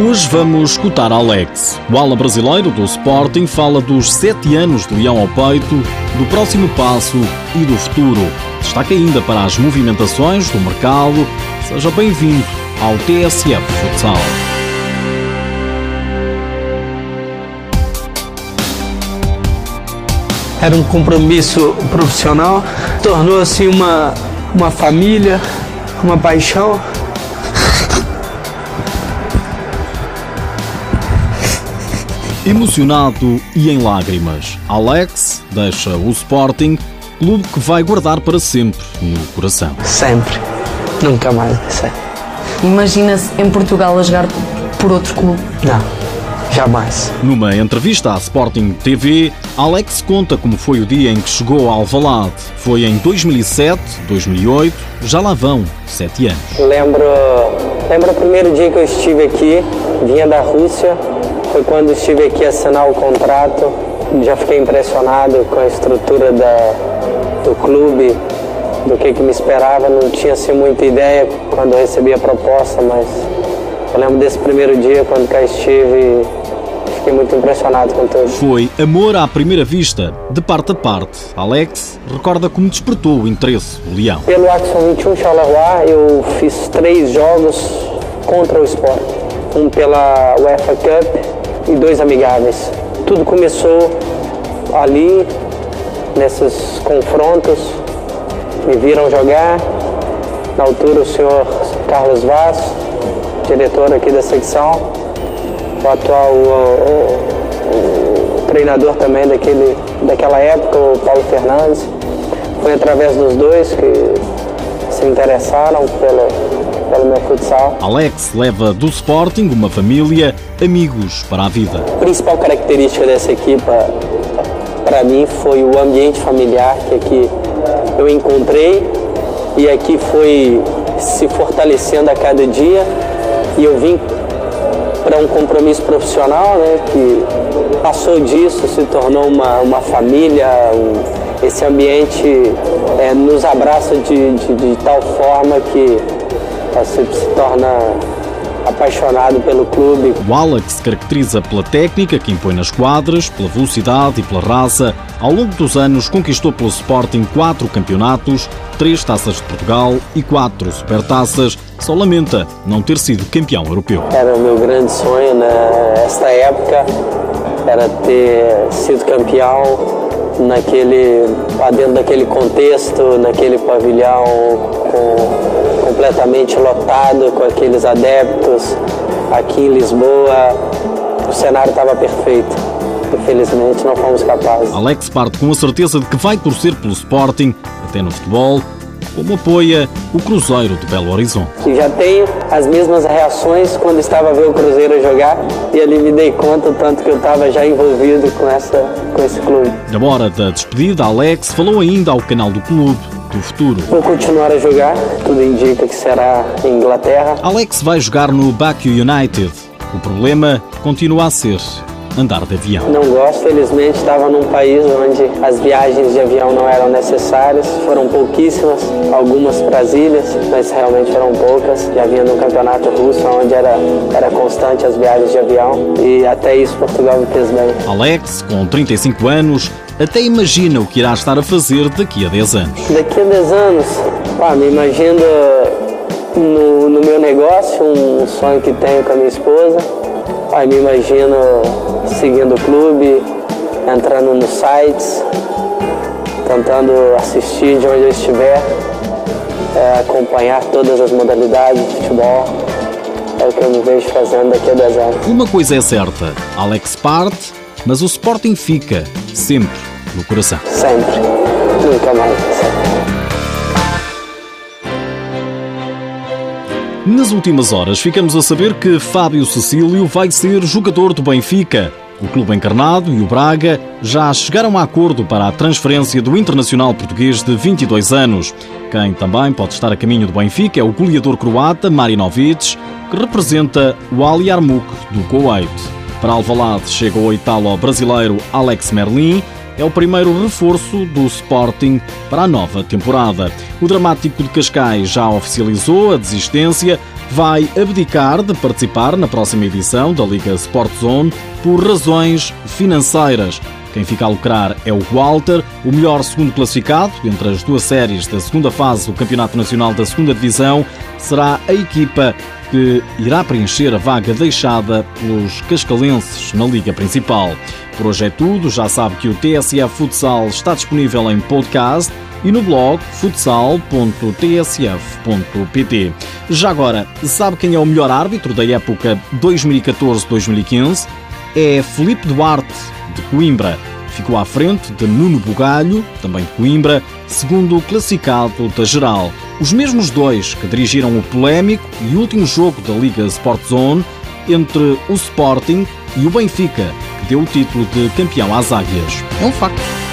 Hoje vamos escutar Alex. O ala brasileiro do Sporting fala dos sete anos de leão ao peito, do próximo passo e do futuro. Destaca ainda para as movimentações do mercado. Seja bem-vindo ao TSF Futsal. Era um compromisso profissional, tornou-se uma, uma família, uma paixão. Emocionado e em lágrimas, Alex deixa o Sporting, clube que vai guardar para sempre no coração. Sempre. Nunca mais deixei. Imagina-se em Portugal a jogar por outro clube. Não. Jamais. Numa entrevista à Sporting TV, Alex conta como foi o dia em que chegou a Alvalade. Foi em 2007, 2008, já lá vão sete anos. Lembro, lembro o primeiro dia que eu estive aqui, vinha da Rússia, foi quando estive aqui a assinar o contrato. Já fiquei impressionado com a estrutura da, do clube, do que, que me esperava. Não tinha assim, muita ideia quando recebi a proposta, mas eu lembro desse primeiro dia quando cá estive fiquei muito impressionado com tudo. Foi amor à primeira vista, de parte a parte. Alex recorda como despertou o interesse do Leão. Pelo Axon 21 Charleroi, eu fiz três jogos contra o Sport. Um pela UEFA Cup e dois amigáveis. Tudo começou ali, nesses confrontos. Me viram jogar. Na altura, o senhor Carlos Vaz, diretor aqui da secção, o atual o, o, o treinador também daquele, daquela época, o Paulo Fernandes. Foi através dos dois que se interessaram pelo, pelo meu futsal. Alex leva do Sporting uma família, amigos para a vida. A principal característica dessa equipa, para mim, foi o ambiente familiar que aqui eu encontrei e aqui foi se fortalecendo a cada dia e eu vim para um compromisso profissional, né, que passou disso, se tornou uma, uma família, um, esse ambiente é, nos abraça de, de, de, tal forma que você se torna apaixonado pelo clube. O Alex se caracteriza pela técnica que impõe nas quadras, pela velocidade e pela raça. Ao longo dos anos conquistou pelo Sporting quatro campeonatos, três taças de Portugal e quatro supertaças. Só lamenta não ter sido campeão europeu. Era o meu grande sonho nesta época, era ter sido campeão naquele, dentro daquele contexto, naquele pavilhão com, completamente lotado, com aqueles adeptos aqui em Lisboa. O cenário estava perfeito. Infelizmente não fomos capazes. Alex parte com a certeza de que vai torcer pelo Sporting, até no futebol, como apoia o Cruzeiro de Belo Horizonte. Já tenho as mesmas reações quando estava a ver o Cruzeiro jogar e ali me dei conta tanto que eu estava já envolvido com, essa, com esse clube. Na hora da despedida, Alex falou ainda ao canal do clube do futuro. Vou continuar a jogar, tudo indica que será em Inglaterra. Alex vai jogar no Baku United. O problema continua a ser andar de avião. Não gosto, felizmente estava num país onde as viagens de avião não eram necessárias, foram pouquíssimas, algumas Brasílias, mas realmente foram poucas. Já vinha no campeonato russo onde era, era constante as viagens de avião e até isso Portugal me fez bem. Alex, com 35 anos, até imagina o que irá estar a fazer daqui a 10 anos. Daqui a 10 anos, pá, me imagino no, no meu negócio, um sonho que tenho com a minha esposa. Aí me imagino seguindo o clube, entrando nos sites, tentando assistir de onde eu estiver, é, acompanhar todas as modalidades de futebol. É o que eu me vejo fazendo daqui a 10 anos. Uma coisa é certa, Alex parte, mas o Sporting fica sempre no coração. Sempre, nunca mais. Nas últimas horas ficamos a saber que Fábio Cecílio vai ser jogador do Benfica. O clube encarnado e o Braga já chegaram a acordo para a transferência do internacional português de 22 anos. Quem também pode estar a caminho do Benfica é o goleador croata Marinovic, que representa o Ali Armuk do Kuwait. Para Alvalade chega o italo-brasileiro Alex Merlin, é o primeiro reforço do Sporting para a nova temporada. O dramático de Cascais já oficializou a desistência, vai abdicar de participar na próxima edição da Liga Sport Zone por razões financeiras. Quem fica a lucrar é o Walter, o melhor segundo classificado entre as duas séries da segunda fase do Campeonato Nacional da Segunda Divisão será a equipa que irá preencher a vaga deixada pelos cascalenses na Liga Principal. Por hoje é tudo, já sabe que o TSF Futsal está disponível em podcast e no blog futsal.tsf.pt. Já agora, sabe quem é o melhor árbitro da época 2014-2015? É Felipe Duarte, de Coimbra. Ficou à frente de Nuno Bugalho, também de Coimbra, segundo classificado da geral. Os mesmos dois que dirigiram o polémico e último jogo da Liga Sport Zone entre o Sporting e o Benfica, que deu o título de campeão às Águias. É um facto.